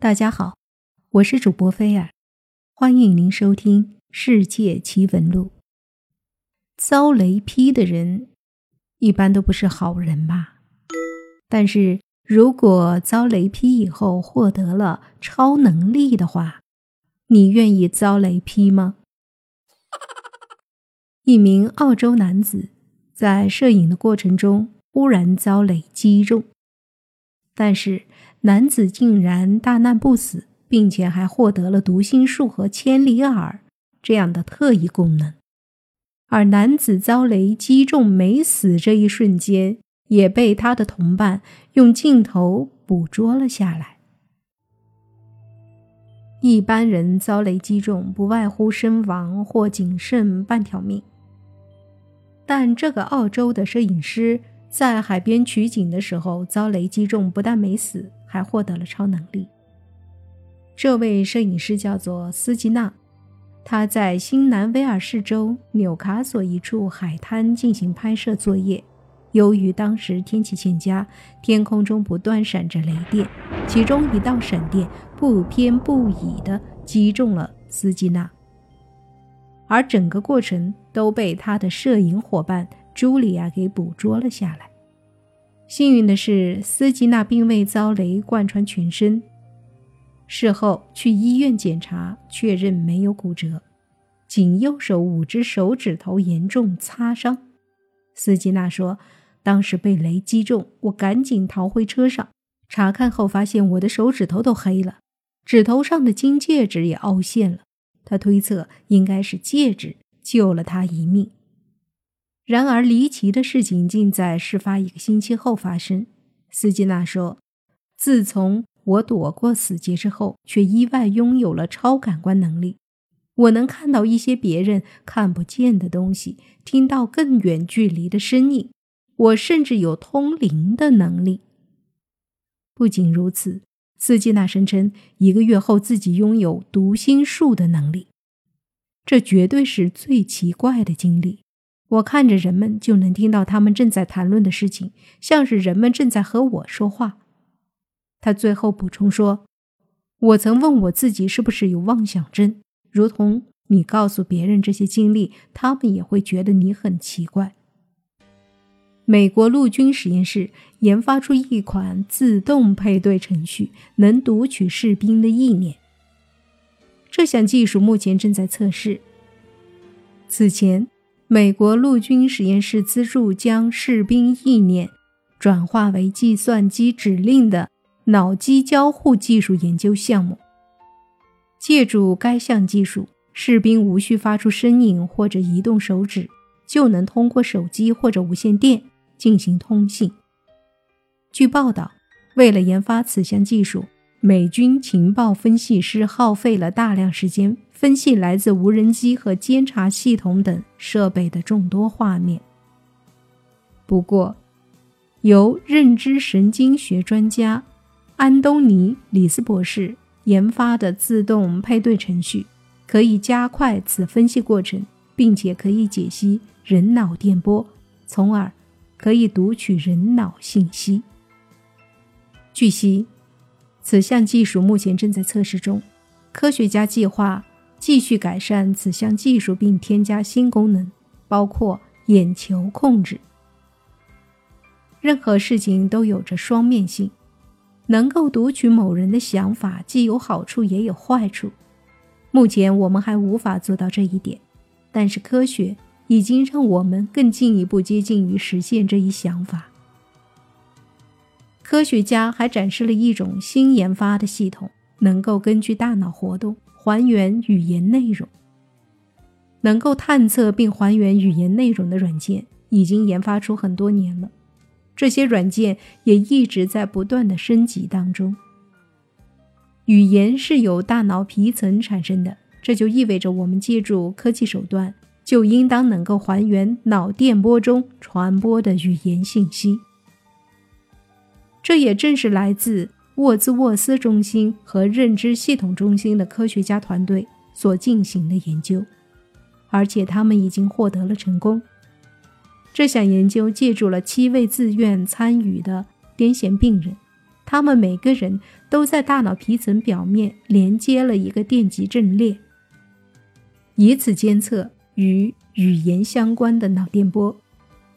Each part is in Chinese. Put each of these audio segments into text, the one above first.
大家好，我是主播菲尔，欢迎您收听《世界奇闻录》。遭雷劈的人一般都不是好人吧？但是如果遭雷劈以后获得了超能力的话，你愿意遭雷劈吗？一名澳洲男子在摄影的过程中忽然遭雷击中，但是。男子竟然大难不死，并且还获得了读心术和千里耳这样的特异功能。而男子遭雷击中没死这一瞬间，也被他的同伴用镜头捕捉了下来。一般人遭雷击中，不外乎身亡或仅剩半条命，但这个澳洲的摄影师在海边取景的时候遭雷击中，不但没死。还获得了超能力。这位摄影师叫做斯基纳，他在新南威尔士州纽卡索一处海滩进行拍摄作业。由于当时天气欠佳，天空中不断闪着雷电，其中一道闪电不偏不倚地击中了斯基纳，而整个过程都被他的摄影伙伴茱莉亚给捕捉了下来。幸运的是，斯吉娜并未遭雷贯穿全身。事后去医院检查，确认没有骨折，仅右手五只手指头严重擦伤。斯吉娜说：“当时被雷击中，我赶紧逃回车上，查看后发现我的手指头都黑了，指头上的金戒指也凹陷了。他推测应该是戒指救了他一命。”然而，离奇的事情竟在事发一个星期后发生。斯基纳说：“自从我躲过死劫之后，却意外拥有了超感官能力。我能看到一些别人看不见的东西，听到更远距离的声音。我甚至有通灵的能力。不仅如此，斯基纳声称一个月后自己拥有读心术的能力。这绝对是最奇怪的经历。”我看着人们，就能听到他们正在谈论的事情，像是人们正在和我说话。他最后补充说：“我曾问我自己是不是有妄想症，如同你告诉别人这些经历，他们也会觉得你很奇怪。”美国陆军实验室研发出一款自动配对程序，能读取士兵的意念。这项技术目前正在测试。此前。美国陆军实验室资助将士兵意念转化为计算机指令的脑机交互技术研究项目。借助该项技术，士兵无需发出声音或者移动手指，就能通过手机或者无线电进行通信。据报道，为了研发此项技术，美军情报分析师耗费了大量时间。分析来自无人机和监察系统等设备的众多画面。不过，由认知神经学专家安东尼·里斯博士研发的自动配对程序，可以加快此分析过程，并且可以解析人脑电波，从而可以读取人脑信息。据悉，此项技术目前正在测试中，科学家计划。继续改善此项技术，并添加新功能，包括眼球控制。任何事情都有着双面性，能够读取某人的想法，既有好处也有坏处。目前我们还无法做到这一点，但是科学已经让我们更进一步接近于实现这一想法。科学家还展示了一种新研发的系统，能够根据大脑活动。还原语言内容，能够探测并还原语言内容的软件已经研发出很多年了。这些软件也一直在不断的升级当中。语言是由大脑皮层产生的，这就意味着我们借助科技手段，就应当能够还原脑电波中传播的语言信息。这也正是来自。沃兹沃斯中心和认知系统中心的科学家团队所进行的研究，而且他们已经获得了成功。这项研究借助了七位自愿参与的癫痫病人，他们每个人都在大脑皮层表面连接了一个电极阵列，以此监测与语言相关的脑电波。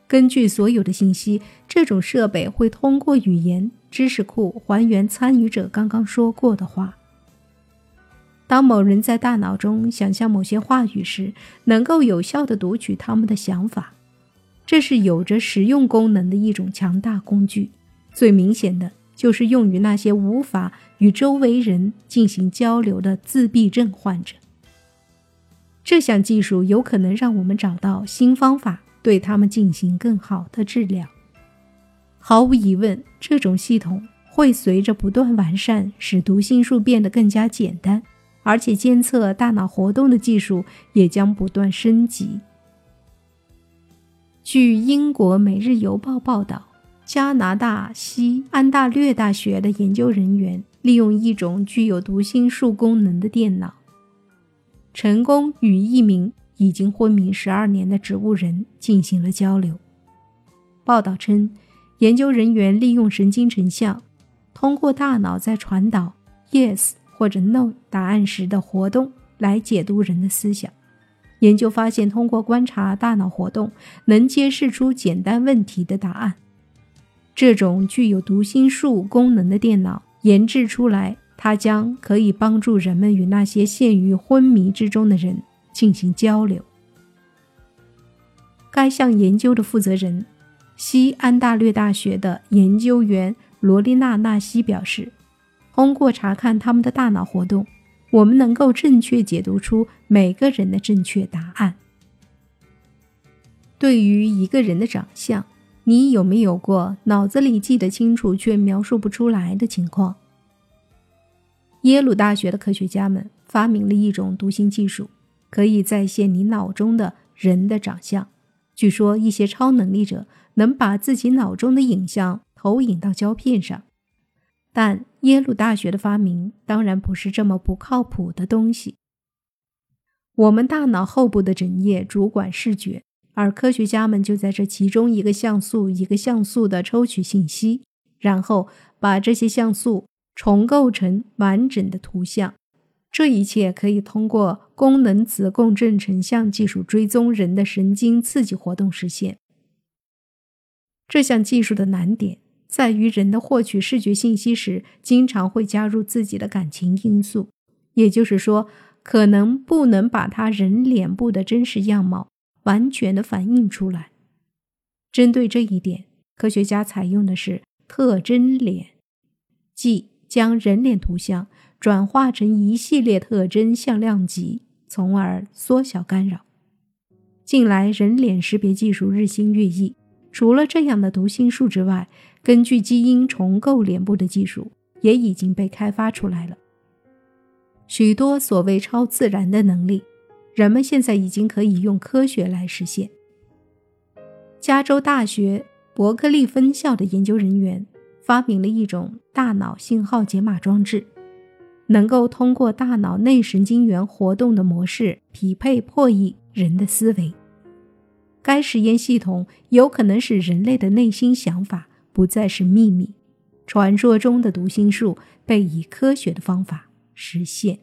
根据所有的信息，这种设备会通过语言知识库还原参与者刚刚说过的话。当某人在大脑中想象某些话语时，能够有效地读取他们的想法。这是有着实用功能的一种强大工具。最明显的就是用于那些无法与周围人进行交流的自闭症患者。这项技术有可能让我们找到新方法，对他们进行更好的治疗。毫无疑问，这种系统会随着不断完善，使读心术变得更加简单。而且，监测大脑活动的技术也将不断升级。据英国《每日邮报》报道，加拿大西安大略大学的研究人员利用一种具有读心术功能的电脑，成功与一名已经昏迷十二年的植物人进行了交流。报道称，研究人员利用神经成像，通过大脑在传导 “yes” 或者 “no” 答案时的活动来解读人的思想。研究发现，通过观察大脑活动，能揭示出简单问题的答案。这种具有读心术功能的电脑研制出来，它将可以帮助人们与那些陷于昏迷之中的人进行交流。该项研究的负责人，西安大略大学的研究员罗丽娜·纳西表示，通过查看他们的大脑活动。我们能够正确解读出每个人的正确答案。对于一个人的长相，你有没有过脑子里记得清楚却描述不出来的情况？耶鲁大学的科学家们发明了一种读心技术，可以再现你脑中的人的长相。据说一些超能力者能把自己脑中的影像投影到胶片上。但耶鲁大学的发明当然不是这么不靠谱的东西。我们大脑后部的枕叶主管视觉，而科学家们就在这其中一个像素一个像素的抽取信息，然后把这些像素重构成完整的图像。这一切可以通过功能磁共振成像技术追踪人的神经刺激活动实现。这项技术的难点。在于人的获取视觉信息时，经常会加入自己的感情因素，也就是说，可能不能把他人脸部的真实样貌完全的反映出来。针对这一点，科学家采用的是特征脸，即将人脸图像转化成一系列特征向量级，从而缩小干扰。近来，人脸识别技术日新月异。除了这样的读心术之外，根据基因重构脸部的技术也已经被开发出来了。许多所谓超自然的能力，人们现在已经可以用科学来实现。加州大学伯克利分校的研究人员发明了一种大脑信号解码装置，能够通过大脑内神经元活动的模式匹配破译人的思维。该实验系统有可能使人类的内心想法不再是秘密，传说中的读心术被以科学的方法实现。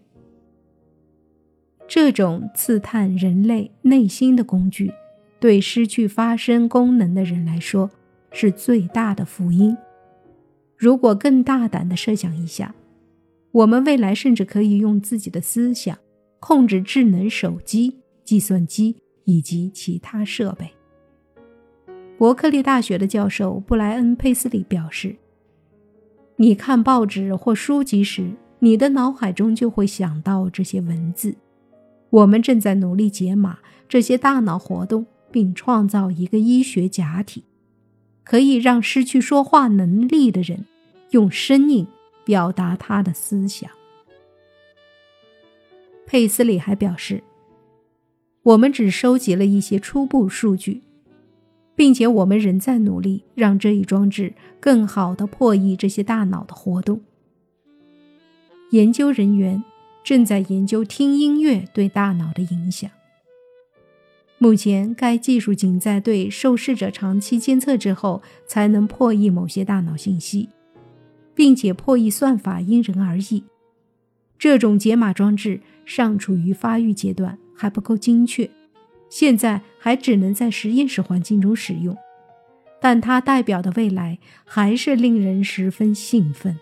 这种刺探人类内心的工具，对失去发声功能的人来说是最大的福音。如果更大胆地设想一下，我们未来甚至可以用自己的思想控制智能手机、计算机。以及其他设备。伯克利大学的教授布莱恩·佩斯里表示：“你看报纸或书籍时，你的脑海中就会想到这些文字。我们正在努力解码这些大脑活动，并创造一个医学假体，可以让失去说话能力的人用声音表达他的思想。”佩斯里还表示。我们只收集了一些初步数据，并且我们仍在努力让这一装置更好地破译这些大脑的活动。研究人员正在研究听音乐对大脑的影响。目前，该技术仅在对受试者长期监测之后才能破译某些大脑信息，并且破译算法因人而异。这种解码装置尚处于发育阶段，还不够精确，现在还只能在实验室环境中使用。但它代表的未来还是令人十分兴奋。